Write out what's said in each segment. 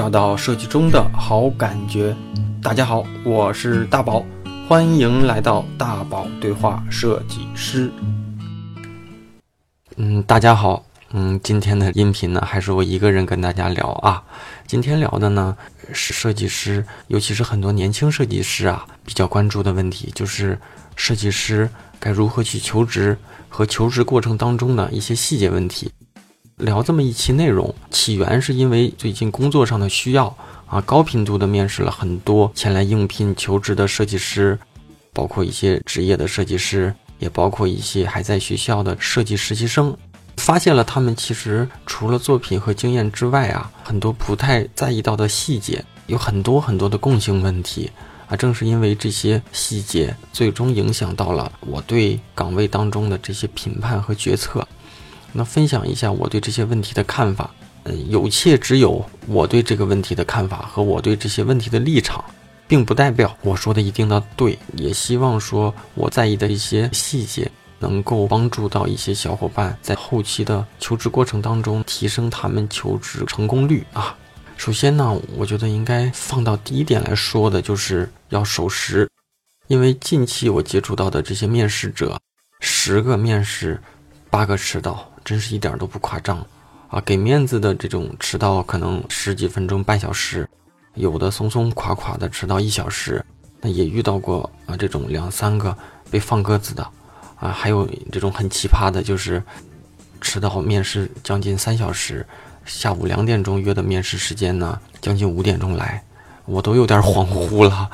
找到设计中的好感觉。大家好，我是大宝，欢迎来到大宝对话设计师。嗯，大家好，嗯，今天的音频呢，还是我一个人跟大家聊啊。今天聊的呢，是设计师，尤其是很多年轻设计师啊，比较关注的问题，就是设计师该如何去求职和求职过程当中的一些细节问题。聊这么一期内容，起源是因为最近工作上的需要啊，高频度的面试了很多前来应聘求职的设计师，包括一些职业的设计师，也包括一些还在学校的设计实习生，发现了他们其实除了作品和经验之外啊，很多不太在意到的细节，有很多很多的共性问题啊，正是因为这些细节，最终影响到了我对岗位当中的这些评判和决策。那分享一下我对这些问题的看法，嗯，有且只有我对这个问题的看法和我对这些问题的立场，并不代表我说的一定的对。也希望说我在意的一些细节能够帮助到一些小伙伴在后期的求职过程当中提升他们求职成功率啊。首先呢，我觉得应该放到第一点来说的就是要守时，因为近期我接触到的这些面试者，十个面试八个迟到。真是一点都不夸张，啊，给面子的这种迟到可能十几分钟、半小时，有的松松垮垮的迟到一小时，那也遇到过啊，这种两三个被放鸽子的，啊，还有这种很奇葩的，就是迟到面试将近三小时，下午两点钟约的面试时间呢，将近五点钟来，我都有点 恍惚了，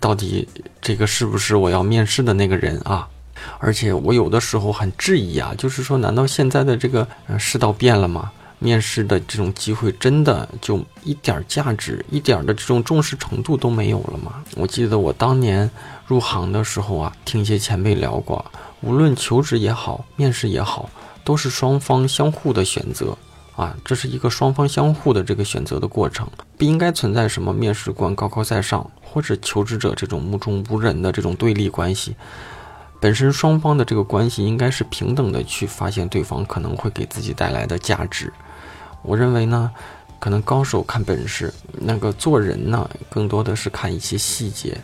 到底这个是不是我要面试的那个人啊？而且我有的时候很质疑啊，就是说，难道现在的这个世道变了吗？面试的这种机会真的就一点价值、一点的这种重视程度都没有了吗？我记得我当年入行的时候啊，听一些前辈聊过，无论求职也好，面试也好，都是双方相互的选择啊，这是一个双方相互的这个选择的过程，不应该存在什么面试官高高在上，或者求职者这种目中无人的这种对立关系。本身双方的这个关系应该是平等的，去发现对方可能会给自己带来的价值。我认为呢，可能高手看本事，那个做人呢，更多的是看一些细节。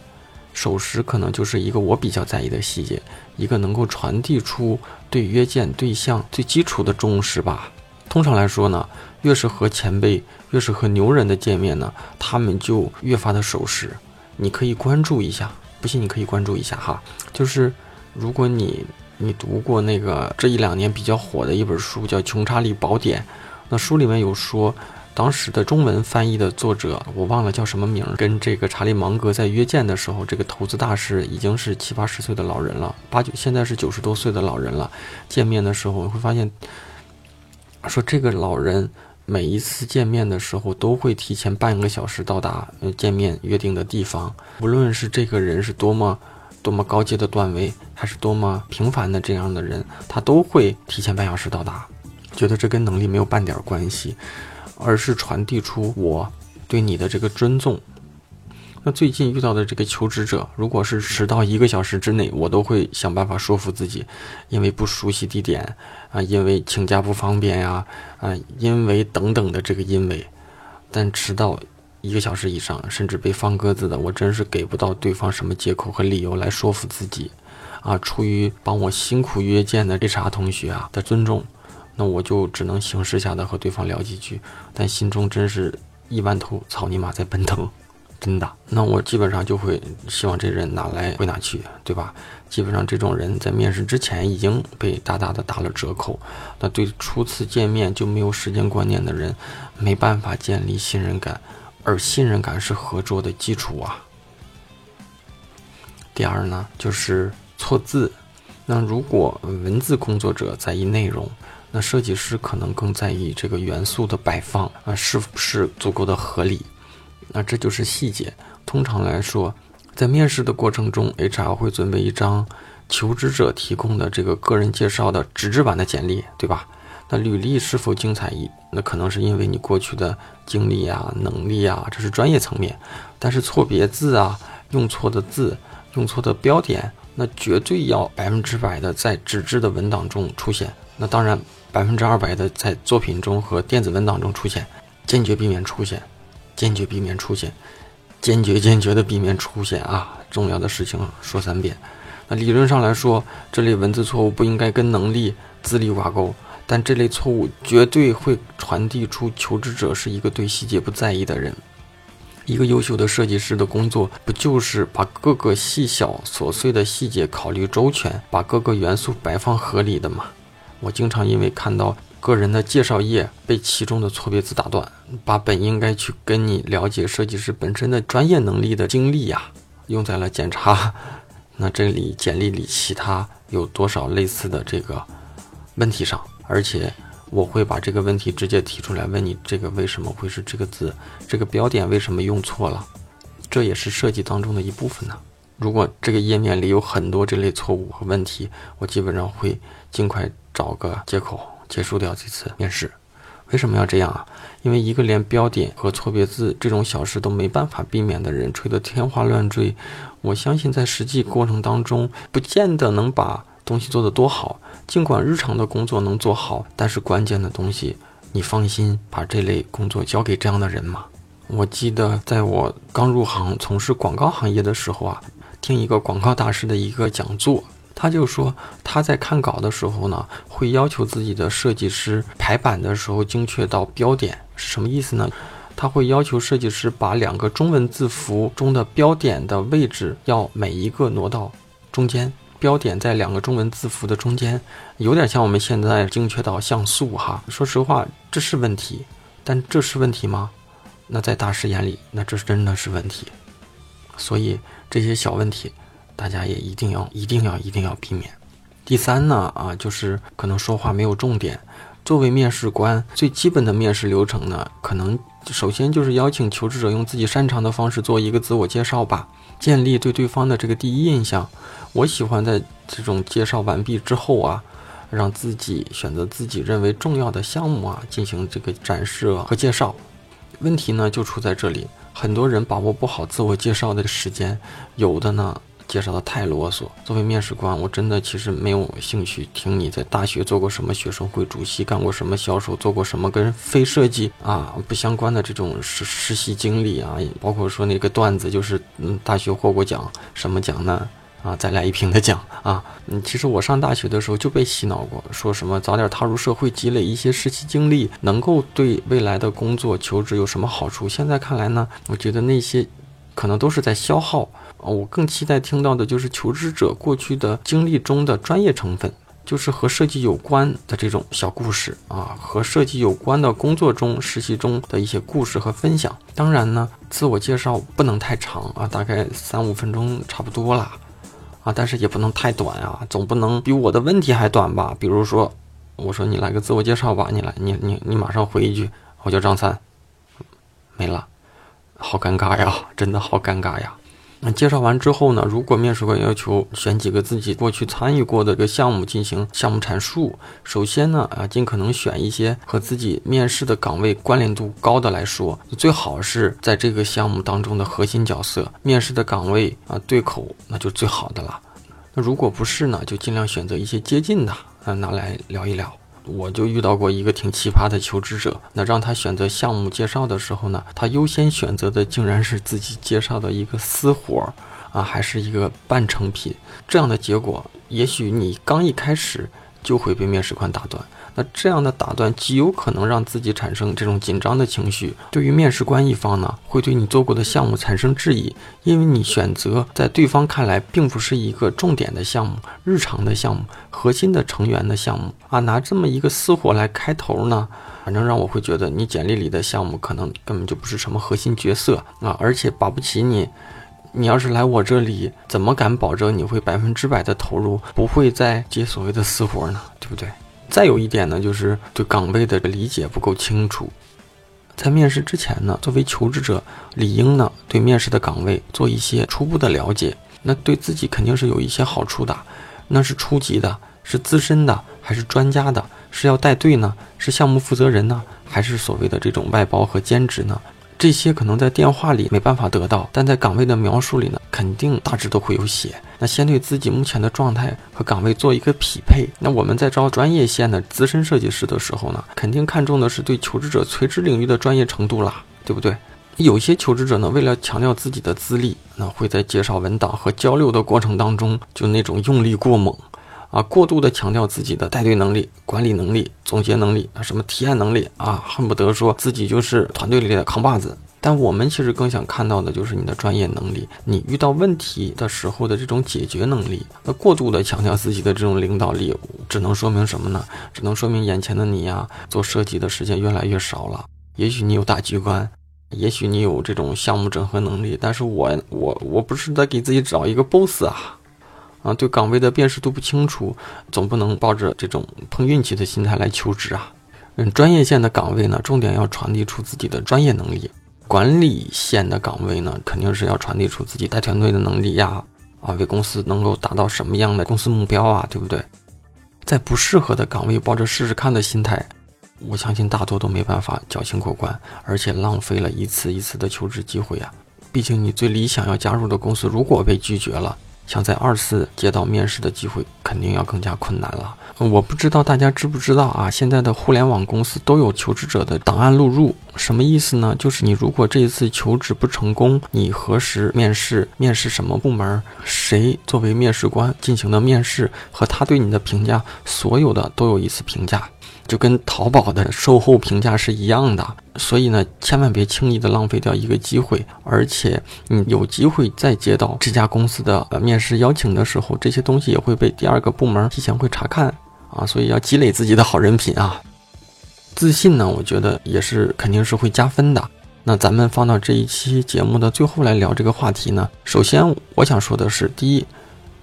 守时可能就是一个我比较在意的细节，一个能够传递出对约见对象最基础的重视吧。通常来说呢，越是和前辈，越是和牛人的见面呢，他们就越发的守时。你可以关注一下，不信你可以关注一下哈，就是。如果你你读过那个这一两年比较火的一本书，叫《穷查理宝典》，那书里面有说，当时的中文翻译的作者我忘了叫什么名，跟这个查理芒格在约见的时候，这个投资大师已经是七八十岁的老人了，八九现在是九十多岁的老人了。见面的时候会发现，说这个老人每一次见面的时候都会提前半个小时到达见面约定的地方，无论是这个人是多么。多么高阶的段位，还是多么平凡的这样的人，他都会提前半小时到达。觉得这跟能力没有半点关系，而是传递出我对你的这个尊重。那最近遇到的这个求职者，如果是迟到一个小时之内，我都会想办法说服自己，因为不熟悉地点啊，因为请假不方便呀，啊，因为等等的这个因为，但迟到。一个小时以上，甚至被放鸽子的，我真是给不到对方什么借口和理由来说服自己，啊，出于帮我辛苦约见的 HR 同学啊的尊重，那我就只能形式下的和对方聊几句，但心中真是一万头草泥马在奔腾，真的。那我基本上就会希望这人哪来回哪去，对吧？基本上这种人在面试之前已经被大大的打了折扣，那对初次见面就没有时间观念的人，没办法建立信任感。而信任感是合作的基础啊。第二呢，就是错字。那如果文字工作者在意内容，那设计师可能更在意这个元素的摆放啊，是不是足够的合理？那这就是细节。通常来说，在面试的过程中，HR 会准备一张求职者提供的这个个人介绍的纸质版的简历，对吧？那履历是否精彩？一那可能是因为你过去的经历啊、能力啊，这是专业层面。但是错别字啊、用错的字、用错的标点，那绝对要百分之百的在纸质的文档中出现。那当然，百分之二百的在作品中和电子文档中出现，坚决避免出现。坚决避免出现，坚决坚决的避免出现啊！重要的事情说三遍。那理论上来说，这类文字错误不应该跟能力、资历挂钩，但这类错误绝对会传递出求职者是一个对细节不在意的人。一个优秀的设计师的工作，不就是把各个细小琐碎的细节考虑周全，把各个元素摆放合理的吗？我经常因为看到个人的介绍页被其中的错别字打断，把本应该去跟你了解设计师本身的专业能力的精力呀，用在了检查那这里简历里其他有多少类似的这个问题上，而且。我会把这个问题直接提出来问你：这个为什么会是这个字？这个标点为什么用错了？这也是设计当中的一部分呢。如果这个页面里有很多这类错误和问题，我基本上会尽快找个借口结束掉这次面试。为什么要这样啊？因为一个连标点和错别字这种小事都没办法避免的人，吹得天花乱坠，我相信在实际过程当中，不见得能把东西做得多好。尽管日常的工作能做好，但是关键的东西，你放心把这类工作交给这样的人吗？我记得在我刚入行从事广告行业的时候啊，听一个广告大师的一个讲座，他就说他在看稿的时候呢，会要求自己的设计师排版的时候精确到标点，是什么意思呢？他会要求设计师把两个中文字符中的标点的位置要每一个挪到中间。标点在两个中文字符的中间，有点像我们现在精确到像素哈。说实话，这是问题，但这是问题吗？那在大师眼里，那这真的是问题。所以这些小问题，大家也一定要、一定要、一定要避免。第三呢，啊，就是可能说话没有重点。作为面试官，最基本的面试流程呢，可能首先就是邀请求职者用自己擅长的方式做一个自我介绍吧，建立对对方的这个第一印象。我喜欢在这种介绍完毕之后啊，让自己选择自己认为重要的项目啊，进行这个展示和介绍。问题呢就出在这里，很多人把握不好自我介绍的时间，有的呢介绍的太啰嗦。作为面试官，我真的其实没有兴趣听你在大学做过什么学生会主席，干过什么销售，做过什么跟非设计啊不相关的这种实实习经历啊，包括说那个段子，就是嗯大学获过奖，什么奖呢？啊，再来一瓶的奖啊！嗯，其实我上大学的时候就被洗脑过，说什么早点踏入社会，积累一些实习经历，能够对未来的工作求职有什么好处？现在看来呢，我觉得那些可能都是在消耗。我更期待听到的就是求职者过去的经历中的专业成分，就是和设计有关的这种小故事啊，和设计有关的工作中、实习中的一些故事和分享。当然呢，自我介绍不能太长啊，大概三五分钟差不多了。啊，但是也不能太短啊，总不能比我的问题还短吧？比如说，我说你来个自我介绍吧，你来，你你你马上回一句，我叫张三，没了，好尴尬呀，真的好尴尬呀。那介绍完之后呢？如果面试官要求选几个自己过去参与过的这个项目进行项目阐述，首先呢，啊，尽可能选一些和自己面试的岗位关联度高的来说，最好是在这个项目当中的核心角色，面试的岗位啊对口，那就最好的了。那如果不是呢，就尽量选择一些接近的啊拿来聊一聊。我就遇到过一个挺奇葩的求职者，那让他选择项目介绍的时候呢，他优先选择的竟然是自己介绍的一个私活儿，啊，还是一个半成品。这样的结果，也许你刚一开始就会被面试官打断。那这样的打断极有可能让自己产生这种紧张的情绪，对于面试官一方呢，会对你做过的项目产生质疑，因为你选择在对方看来并不是一个重点的项目、日常的项目、核心的成员的项目啊，拿这么一个私活来开头呢，反正让我会觉得你简历里的项目可能根本就不是什么核心角色啊，而且保不齐你，你要是来我这里，怎么敢保证你会百分之百的投入，不会再接所谓的私活呢？对不对？再有一点呢，就是对岗位的理解不够清楚。在面试之前呢，作为求职者，理应呢对面试的岗位做一些初步的了解，那对自己肯定是有一些好处的。那是初级的，是资深的，还是专家的？是要带队呢？是项目负责人呢？还是所谓的这种外包和兼职呢？这些可能在电话里没办法得到，但在岗位的描述里呢，肯定大致都会有写。那先对自己目前的状态和岗位做一个匹配。那我们在招专业线的资深设计师的时候呢，肯定看重的是对求职者垂直领域的专业程度啦，对不对？有些求职者呢，为了强调自己的资历，那会在介绍文档和交流的过程当中，就那种用力过猛，啊，过度的强调自己的带队能力、管理能力、总结能力啊，什么提案能力啊，恨不得说自己就是团队里的扛把子。但我们其实更想看到的就是你的专业能力，你遇到问题的时候的这种解决能力。那过度的强调自己的这种领导力，只能说明什么呢？只能说明眼前的你呀，做设计的时间越来越少了。也许你有大局观。也许你有这种项目整合能力，但是我我我不是在给自己找一个 boss 啊，啊，对岗位的辨识度不清楚，总不能抱着这种碰运气的心态来求职啊。嗯，专业线的岗位呢，重点要传递出自己的专业能力；管理线的岗位呢，肯定是要传递出自己带团队的能力呀，啊，为公司能够达到什么样的公司目标啊，对不对？在不适合的岗位，抱着试试看的心态。我相信大多都没办法侥幸过关，而且浪费了一次一次的求职机会啊！毕竟你最理想要加入的公司如果被拒绝了，想在二次接到面试的机会，肯定要更加困难了。我不知道大家知不知道啊？现在的互联网公司都有求职者的档案录入，什么意思呢？就是你如果这一次求职不成功，你何时面试，面试什么部门，谁作为面试官进行的面试和他对你的评价，所有的都有一次评价。就跟淘宝的售后评价是一样的，所以呢，千万别轻易的浪费掉一个机会。而且，你有机会再接到这家公司的面试邀请的时候，这些东西也会被第二个部门提前会查看啊，所以要积累自己的好人品啊。自信呢，我觉得也是肯定是会加分的。那咱们放到这一期节目的最后来聊这个话题呢，首先我想说的是，第一，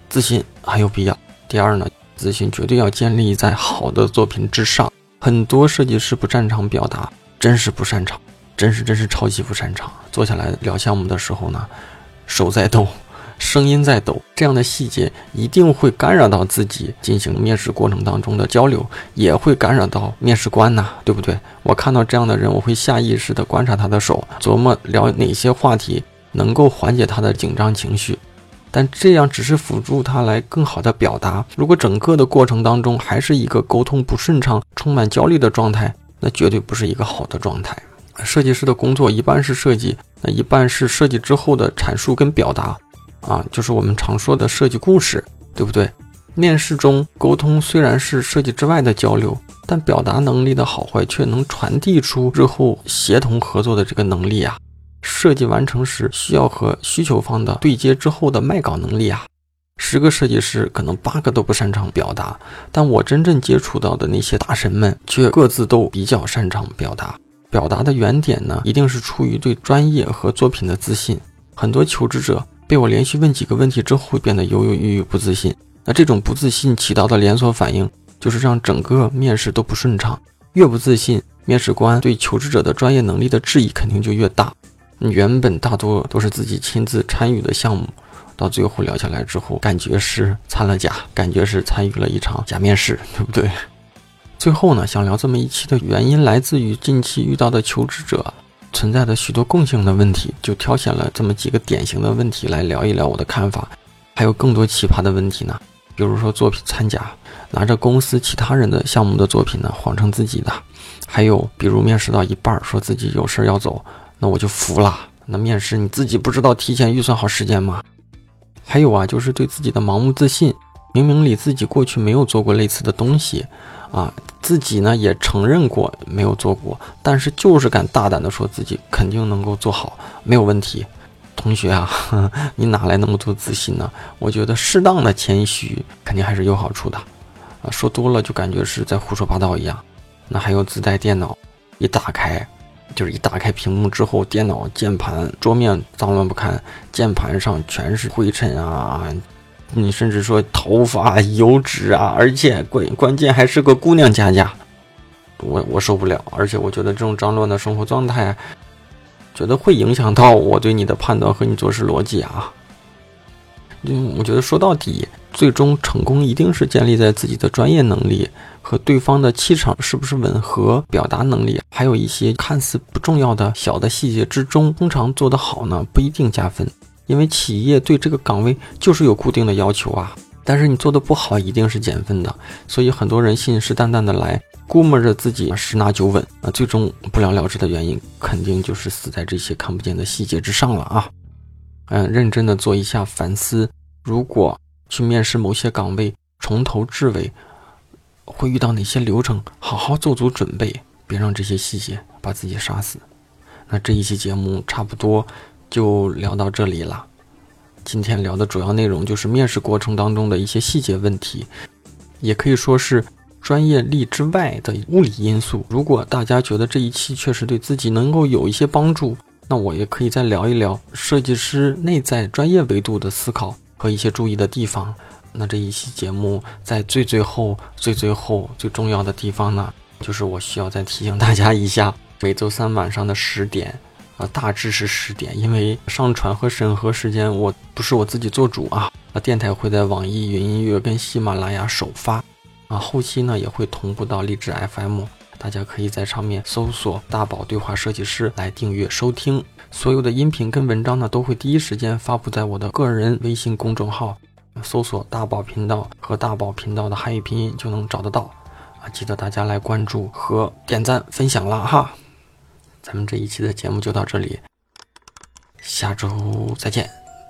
自信很有必要；第二呢。自信绝对要建立在好的作品之上。很多设计师不擅长表达，真是不擅长，真是真是超级不擅长。坐下来聊项目的时候呢，手在抖，声音在抖，这样的细节一定会干扰到自己进行面试过程当中的交流，也会干扰到面试官呐，对不对？我看到这样的人，我会下意识地观察他的手，琢磨聊哪些话题能够缓解他的紧张情绪。但这样只是辅助他来更好的表达。如果整个的过程当中还是一个沟通不顺畅、充满焦虑的状态，那绝对不是一个好的状态。设计师的工作一半是设计，那一半是设计之后的阐述跟表达，啊，就是我们常说的设计故事，对不对？面试中沟通虽然是设计之外的交流，但表达能力的好坏却能传递出日后协同合作的这个能力啊。设计完成时需要和需求方的对接之后的卖稿能力啊，十个设计师可能八个都不擅长表达，但我真正接触到的那些大神们却各自都比较擅长表达。表达的原点呢，一定是出于对专业和作品的自信。很多求职者被我连续问几个问题之后，变得犹犹豫豫、不自信。那这种不自信起到的连锁反应，就是让整个面试都不顺畅。越不自信，面试官对求职者的专业能力的质疑肯定就越大。原本大多都是自己亲自参与的项目，到最后聊下来之后，感觉是掺了假，感觉是参与了一场假面试，对不对？最后呢，想聊这么一期的原因，来自于近期遇到的求职者存在的许多共性的问题，就挑选了这么几个典型的问题来聊一聊我的看法。还有更多奇葩的问题呢，比如说作品参假，拿着公司其他人的项目的作品呢谎称自己的，还有比如面试到一半说自己有事要走。那我就服了。那面试你自己不知道提前预算好时间吗？还有啊，就是对自己的盲目自信，明明你自己过去没有做过类似的东西，啊，自己呢也承认过没有做过，但是就是敢大胆的说自己肯定能够做好，没有问题。同学啊，你哪来那么多自信呢？我觉得适当的谦虚肯定还是有好处的，啊，说多了就感觉是在胡说八道一样。那还有自带电脑，一打开。就是一打开屏幕之后，电脑键盘桌面脏乱不堪，键盘上全是灰尘啊！你甚至说头发油脂啊，而且关关键还是个姑娘家家，我我受不了。而且我觉得这种脏乱的生活状态，觉得会影响到我对你的判断和你做事逻辑啊。嗯，我觉得说到底，最终成功一定是建立在自己的专业能力。和对方的气场是不是吻合？表达能力，还有一些看似不重要的小的细节之中，通常做得好呢，不一定加分，因为企业对这个岗位就是有固定的要求啊。但是你做的不好，一定是减分的。所以很多人信誓旦旦的来，估摸着自己十拿九稳啊，最终不了了之的原因，肯定就是死在这些看不见的细节之上了啊。嗯，认真的做一下反思，如果去面试某些岗位，从头至尾会遇到哪些流程，好好做足准备，别让这些细节把自己杀死。那这一期节目差不多就聊到这里了。今天聊的主要内容就是面试过程当中的一些细节问题，也可以说是专业力之外的物理因素。如果大家觉得这一期确实对自己能够有一些帮助，那我也可以再聊一聊设计师内在专业维度的思考和一些注意的地方。那这一期节目在最最后、最最后最重要的地方呢，就是我需要再提醒大家一下，每周三晚上的十点。啊，大致是十点，因为上传和审核时间我不是我自己做主啊。啊，电台会在网易云音乐跟喜马拉雅首发，啊，后期呢也会同步到荔枝 FM，大家可以在上面搜索“大宝对话设计师”来订阅收听。所有的音频跟文章呢都会第一时间发布在我的个人微信公众号，搜索“大宝频道”和“大宝频道”的汉语拼音就能找得到。啊，记得大家来关注和点赞分享了哈。咱们这一期的节目就到这里，下周再见，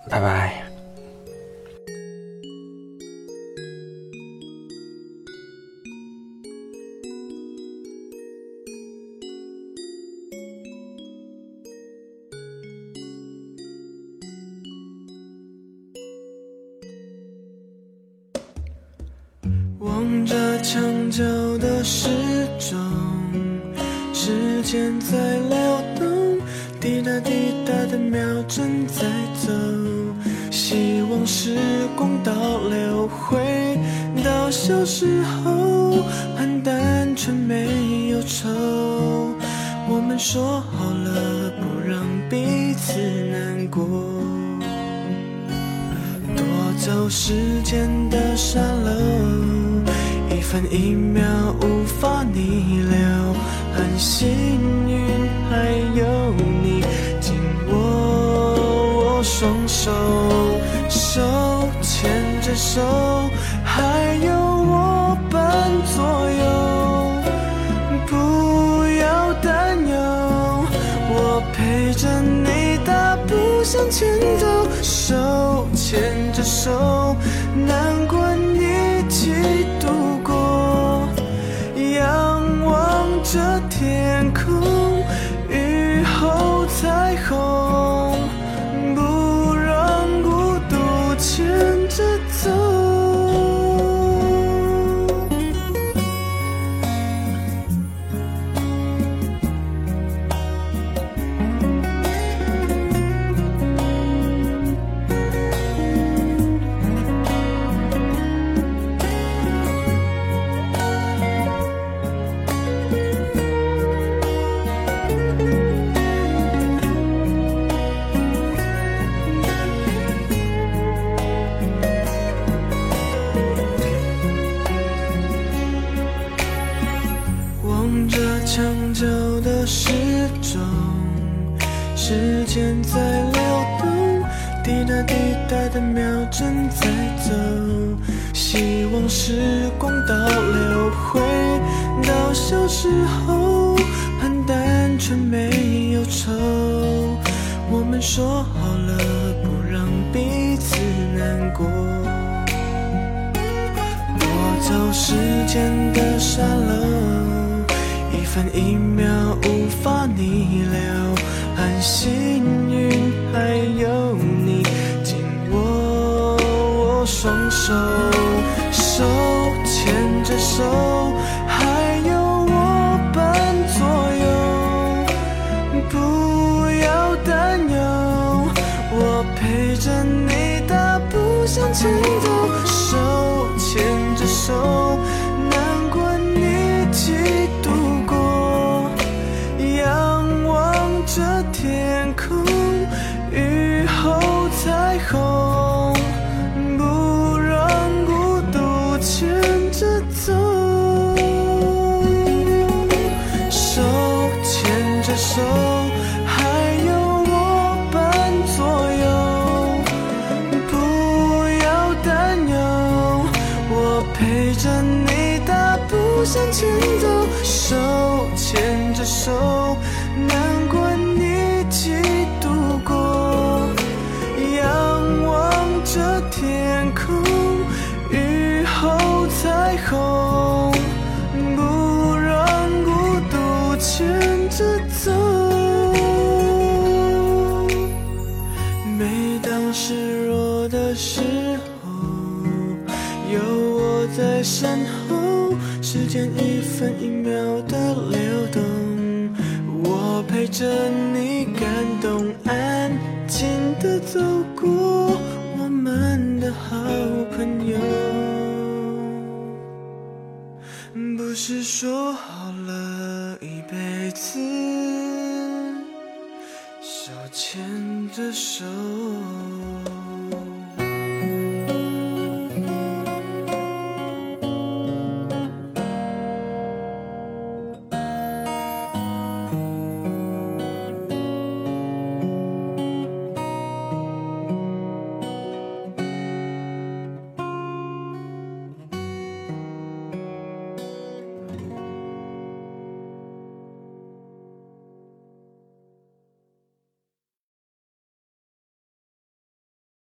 拜拜。望着墙角的时钟。时间在流动，滴答滴答的秒针在走。希望时光倒流，回到小时候，很单纯没有愁。我们说好了，不让彼此难过。夺走时间的沙漏，一分一秒无法逆流。很幸手，手牵着手，还有我伴左右。不要担忧，我陪着你大步向前走，手牵着手，时候，很单纯没有愁。我们说好了，不让彼此难过。夺走时间的沙漏，一分一秒无法逆流。很幸运还有你紧握我双手，手牵着手，想起不是说好了一辈子手牵着手。